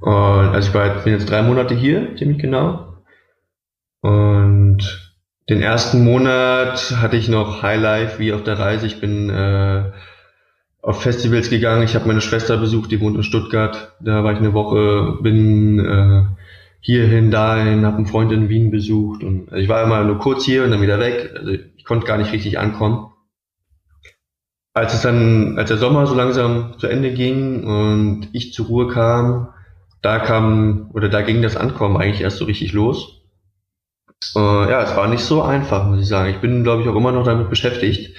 Und also ich war, bin jetzt drei Monate hier, ziemlich genau. Und den ersten Monat hatte ich noch Highlife wie auf der Reise. Ich bin äh, auf Festivals gegangen. Ich habe meine Schwester besucht, die wohnt in Stuttgart. Da war ich eine Woche, bin äh, hierhin, dahin, habe einen Freund in Wien besucht. Und also ich war immer nur kurz hier und dann wieder weg. Also ich konnte gar nicht richtig ankommen. Als es dann, als der Sommer so langsam zu Ende ging und ich zur Ruhe kam, da kam oder da ging das Ankommen eigentlich erst so richtig los. Äh, ja, es war nicht so einfach, muss ich sagen. Ich bin, glaube ich, auch immer noch damit beschäftigt.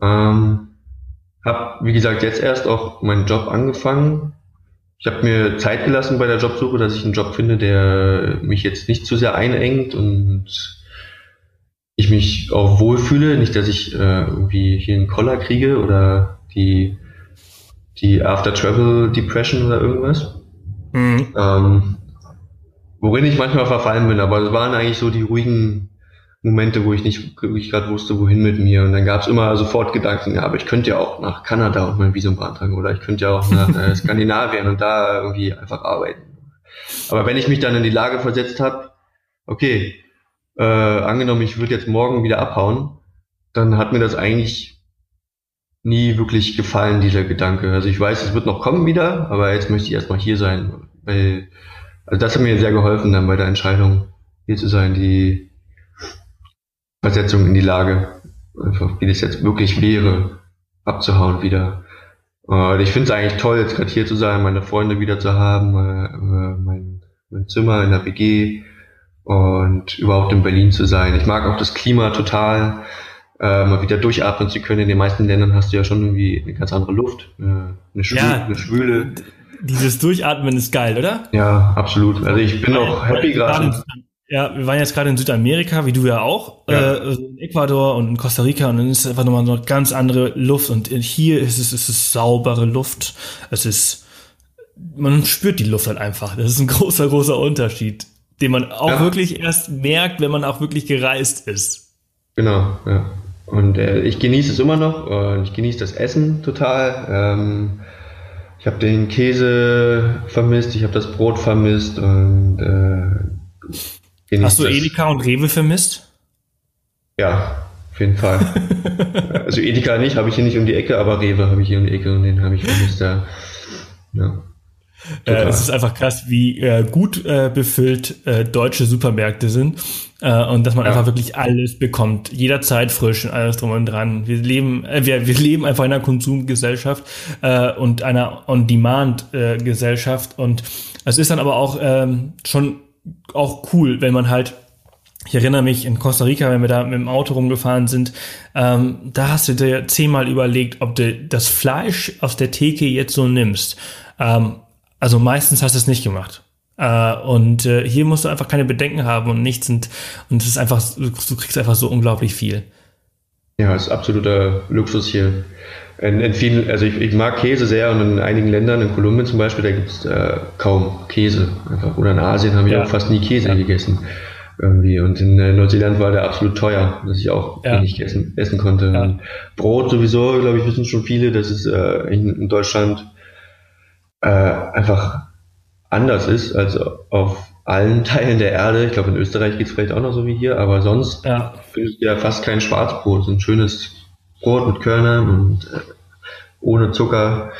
Ähm, hab, wie gesagt, jetzt erst auch meinen Job angefangen. Ich habe mir Zeit gelassen bei der Jobsuche, dass ich einen Job finde, der mich jetzt nicht zu sehr einengt und ich mich auch wohlfühle, nicht, dass ich äh, irgendwie hier einen Koller kriege oder die, die After Travel Depression oder irgendwas. Mhm. Ähm, worin ich manchmal verfallen bin, aber es waren eigentlich so die ruhigen Momente, wo ich nicht wirklich gerade wusste, wohin mit mir. Und dann gab es immer sofort Gedanken, ja, aber ich könnte ja auch nach Kanada und mein Visum beantragen oder ich könnte ja auch nach äh, Skandinavien und da irgendwie einfach arbeiten. Aber wenn ich mich dann in die Lage versetzt habe, okay, äh, angenommen, ich würde jetzt morgen wieder abhauen, dann hat mir das eigentlich nie wirklich gefallen, dieser Gedanke. Also ich weiß, es wird noch kommen wieder, aber jetzt möchte ich erstmal hier sein. Weil, also das hat mir sehr geholfen dann bei der Entscheidung, hier zu sein, die Versetzung in die Lage, einfach wie das jetzt wirklich wäre, abzuhauen wieder. Und ich finde es eigentlich toll, jetzt gerade hier zu sein, meine Freunde wieder zu haben, äh, mein, mein Zimmer in der WG, und überhaupt in Berlin zu sein. Ich mag auch das Klima total, äh, mal wieder durchatmen zu können. In den meisten Ländern hast du ja schon irgendwie eine ganz andere Luft, äh, eine, Schwü ja, eine Schwüle. Dieses Durchatmen ist geil, oder? Ja, absolut. Also ich bin auch happy gerade. Ja, wir waren jetzt gerade in Südamerika, wie du ja auch, ja. Äh, also in Ecuador und in Costa Rica und dann ist es einfach nochmal eine ganz andere Luft und hier ist es, ist es saubere Luft. Es ist, man spürt die Luft halt einfach. Das ist ein großer, großer Unterschied den man auch ja. wirklich erst merkt, wenn man auch wirklich gereist ist. Genau, ja. Und äh, ich genieße es immer noch und ich genieße das Essen total. Ähm, ich habe den Käse vermisst, ich habe das Brot vermisst und äh, Hast du Edeka und Rewe vermisst? Ja, auf jeden Fall. also Edeka nicht, habe ich hier nicht um die Ecke, aber Rewe habe ich hier um die Ecke und den habe ich vermisst. Ja. ja. Äh, es ist einfach krass, wie äh, gut äh, befüllt äh, deutsche Supermärkte sind äh, und dass man ja. einfach wirklich alles bekommt, jederzeit frisch und alles drum und dran. Wir leben, äh, wir, wir leben einfach in einer Konsumgesellschaft und einer On-Demand-Gesellschaft und es ist dann aber auch ähm, schon auch cool, wenn man halt ich erinnere mich in Costa Rica, wenn wir da mit dem Auto rumgefahren sind, ähm, da hast du dir zehnmal überlegt, ob du das Fleisch aus der Theke jetzt so nimmst. Ähm, also meistens hast du es nicht gemacht. Äh, und äh, hier musst du einfach keine Bedenken haben und nichts und, und es ist einfach, du kriegst einfach so unglaublich viel. Ja, ist absoluter Luxus hier. In, in vielen, also ich, ich, mag Käse sehr und in einigen Ländern, in Kolumbien zum Beispiel, da gibt es äh, kaum Käse. Einfach. Oder in Asien habe ich ja. auch fast nie Käse ja. gegessen. Irgendwie. Und in äh, Neuseeland war der absolut teuer, dass ich auch ja. wenig essen, essen konnte. Brot sowieso, glaube ich, wissen schon viele, dass es äh, in, in Deutschland äh, einfach anders ist als auf allen Teilen der Erde. Ich glaube, in Österreich geht es vielleicht auch noch so wie hier, aber sonst ja. findest du ja fast kein Schwarzbrot. So ein schönes Brot mit Körnern und äh, ohne Zucker.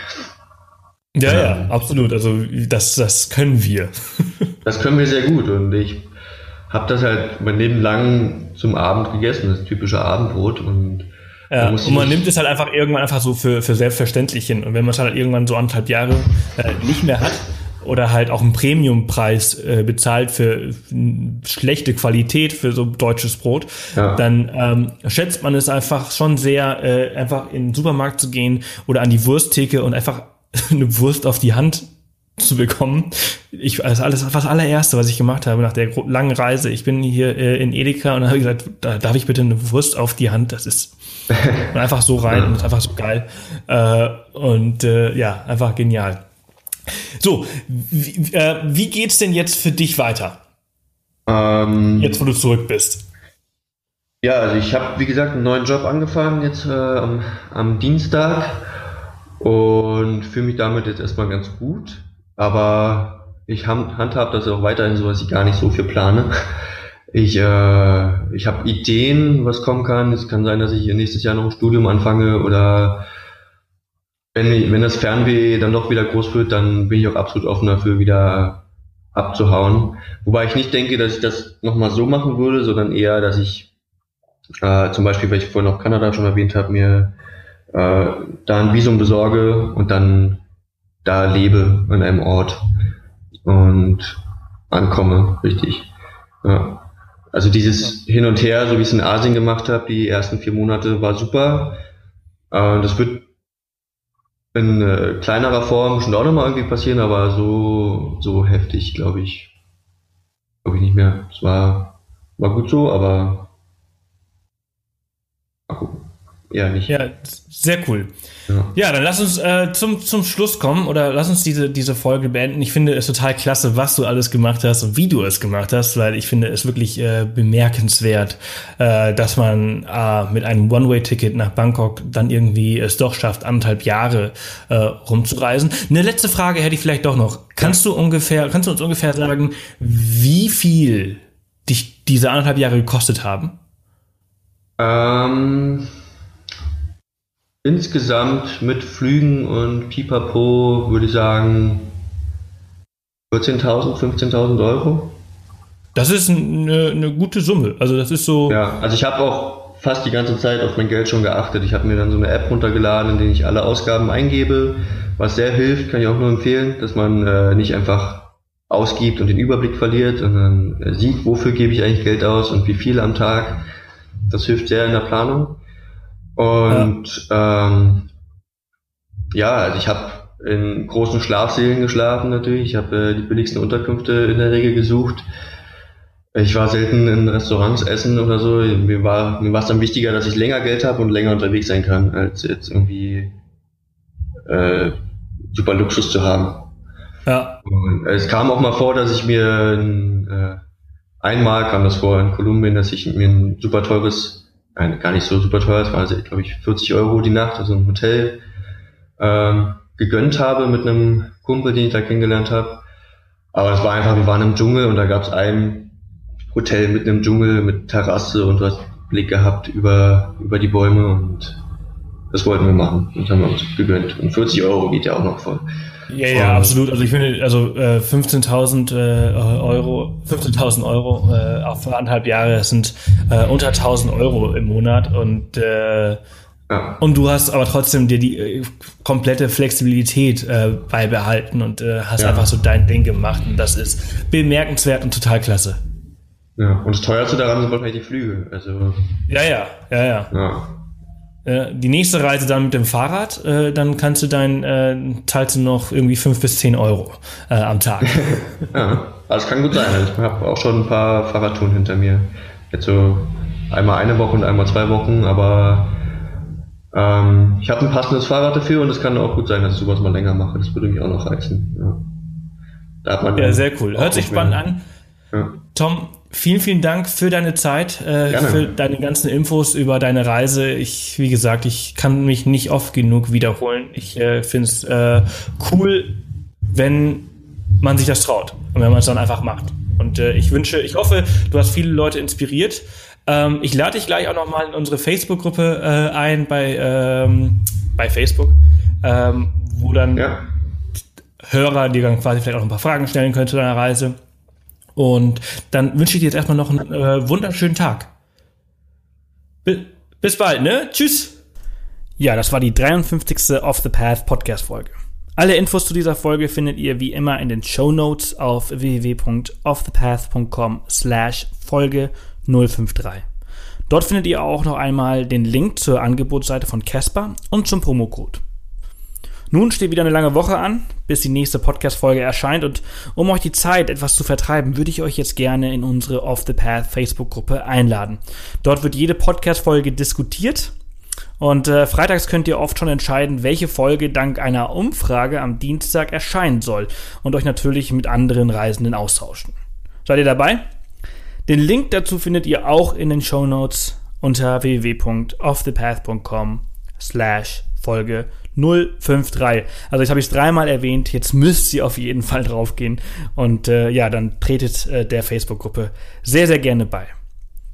Ja, ja, ja, absolut. Also das, das können wir. das können wir sehr gut und ich habe das halt mein Leben lang zum Abend gegessen, das typische Abendbrot und ja, und man nimmt es halt einfach irgendwann einfach so für, für selbstverständlich hin. Und wenn man es halt irgendwann so anderthalb Jahre äh, nicht mehr hat oder halt auch einen Premiumpreis äh, bezahlt für schlechte Qualität für so deutsches Brot, ja. dann ähm, schätzt man es einfach schon sehr, äh, einfach in den Supermarkt zu gehen oder an die Wursttheke und einfach eine Wurst auf die Hand zu bekommen. Ich, das alles, das allererste, was ich gemacht habe nach der langen Reise. Ich bin hier äh, in Edeka und habe gesagt, da darf ich bitte eine Wurst auf die Hand? Das ist einfach so rein und einfach so geil. Äh, und äh, ja, einfach genial. So, wie, äh, wie geht's denn jetzt für dich weiter? Ähm, jetzt, wo du zurück bist. Ja, also ich habe, wie gesagt, einen neuen Job angefangen jetzt äh, am, am Dienstag und fühle mich damit jetzt erstmal ganz gut. Aber ich handhab das auch weiterhin so, dass ich gar nicht so viel plane. Ich, äh, ich habe Ideen, was kommen kann. Es kann sein, dass ich nächstes Jahr noch ein Studium anfange oder wenn, wenn das Fernweh dann doch wieder groß wird, dann bin ich auch absolut offen dafür, wieder abzuhauen. Wobei ich nicht denke, dass ich das nochmal so machen würde, sondern eher, dass ich äh, zum Beispiel, weil ich vorhin auch Kanada schon erwähnt habe, mir äh, da ein Visum besorge und dann da lebe an einem Ort und ankomme, richtig. Ja. Also dieses Hin und Her, so wie ich es in Asien gemacht habe, die ersten vier Monate war super. Äh, das wird in äh, kleinerer Form schon auch nochmal irgendwie passieren, aber so, so heftig, glaube ich, glaube ich nicht mehr. Es war, war gut so, aber eher nicht. Ja, sehr cool. Ja, ja dann lass uns äh, zum, zum Schluss kommen oder lass uns diese, diese Folge beenden. Ich finde es total klasse, was du alles gemacht hast und wie du es gemacht hast, weil ich finde es wirklich äh, bemerkenswert, äh, dass man äh, mit einem One-Way-Ticket nach Bangkok dann irgendwie es doch schafft, anderthalb Jahre äh, rumzureisen. Eine letzte Frage hätte ich vielleicht doch noch. Kannst du ungefähr, kannst du uns ungefähr sagen, wie viel dich diese anderthalb Jahre gekostet haben? Ähm, insgesamt mit Flügen und Pipapo würde ich sagen 14.000, 15.000 Euro. Das ist eine, eine gute Summe. Also das ist so. Ja, also ich habe auch fast die ganze Zeit auf mein Geld schon geachtet. Ich habe mir dann so eine App runtergeladen, in der ich alle Ausgaben eingebe, was sehr hilft, kann ich auch nur empfehlen, dass man äh, nicht einfach ausgibt und den Überblick verliert, sondern äh, sieht, wofür gebe ich eigentlich Geld aus und wie viel am Tag. Das hilft sehr in der Planung. Und ja, ähm, ja also ich habe in großen Schlafsälen geschlafen natürlich. Ich habe äh, die billigsten Unterkünfte in der Regel gesucht. Ich war selten in Restaurants essen oder so. Mir war mir war es dann wichtiger, dass ich länger Geld habe und länger unterwegs sein kann, als jetzt irgendwie äh, super Luxus zu haben. Ja. Und es kam auch mal vor, dass ich mir ein, äh, einmal kam das vor in Kolumbien, dass ich mir ein super teures, nein, gar nicht so super teuer, es war also, glaube ich 40 Euro die Nacht, also ein Hotel ähm, gegönnt habe mit einem Kumpel, den ich da kennengelernt habe. Aber es war einfach, wir waren im Dschungel und da gab es ein Hotel mitten im Dschungel mit Terrasse und hast Blick gehabt über, über die Bäume und das wollten wir machen und haben wir uns gegönnt. Und 40 Euro geht ja auch noch voll. Ja, ja, absolut. Also ich finde, also äh, 15.000 äh, Euro, 15.000 Euro äh, auf anderthalb Jahre sind äh, unter 1.000 Euro im Monat und äh, ja. und du hast aber trotzdem dir die äh, komplette Flexibilität äh, beibehalten und äh, hast ja. einfach so dein Ding gemacht und das ist bemerkenswert und total klasse. Ja, und das teuerste daran sind wahrscheinlich die Flüge. Also ja, ja, ja, ja. ja. Äh, die nächste Reise dann mit dem Fahrrad, äh, dann kannst du dein, äh, zahlst du noch irgendwie fünf bis zehn Euro äh, am Tag. ja, also kann gut sein. Ich habe auch schon ein paar Fahrradtouren hinter mir. Jetzt so einmal eine Woche und einmal zwei Wochen, aber ähm, ich habe ein passendes Fahrrad dafür und es kann auch gut sein, dass ich sowas mal länger mache. Das würde mich auch noch reizen. Ja, da hat man ja sehr cool. Hört sich spannend an. Ja. Tom, vielen, vielen Dank für deine Zeit, äh, für deine ganzen Infos über deine Reise. Ich, wie gesagt, ich kann mich nicht oft genug wiederholen. Ich äh, finde es äh, cool, wenn man sich das traut und wenn man es dann einfach macht. Und äh, ich wünsche, ich hoffe, du hast viele Leute inspiriert. Ähm, ich lade dich gleich auch nochmal in unsere Facebook-Gruppe äh, ein bei, ähm, bei Facebook, ähm, wo dann ja. Hörer dir dann quasi vielleicht auch ein paar Fragen stellen können zu deiner Reise. Und dann wünsche ich dir jetzt erstmal noch einen äh, wunderschönen Tag. Bis bald, ne? Tschüss. Ja, das war die 53. Off the Path Podcast Folge. Alle Infos zu dieser Folge findet ihr wie immer in den Show Notes auf www.offthepath.com slash Folge 053. Dort findet ihr auch noch einmal den Link zur Angebotsseite von Casper und zum Promocode. Nun steht wieder eine lange Woche an, bis die nächste Podcast-Folge erscheint und um euch die Zeit etwas zu vertreiben, würde ich euch jetzt gerne in unsere Off the Path Facebook-Gruppe einladen. Dort wird jede Podcast-Folge diskutiert und äh, freitags könnt ihr oft schon entscheiden, welche Folge dank einer Umfrage am Dienstag erscheinen soll und euch natürlich mit anderen Reisenden austauschen. Seid ihr dabei? Den Link dazu findet ihr auch in den Show Notes unter www.offthepath.com slash Folge 053. Also jetzt habe ich es dreimal erwähnt, jetzt müsst ihr auf jeden Fall draufgehen. Und äh, ja, dann tretet äh, der Facebook-Gruppe sehr, sehr gerne bei.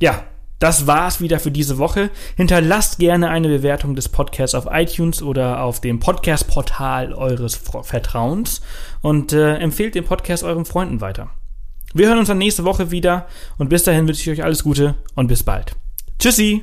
Ja, das war's wieder für diese Woche. Hinterlasst gerne eine Bewertung des Podcasts auf iTunes oder auf dem Podcast-Portal eures Vertrauens und äh, empfehlt den Podcast euren Freunden weiter. Wir hören uns dann nächste Woche wieder und bis dahin wünsche ich euch alles Gute und bis bald. Tschüssi!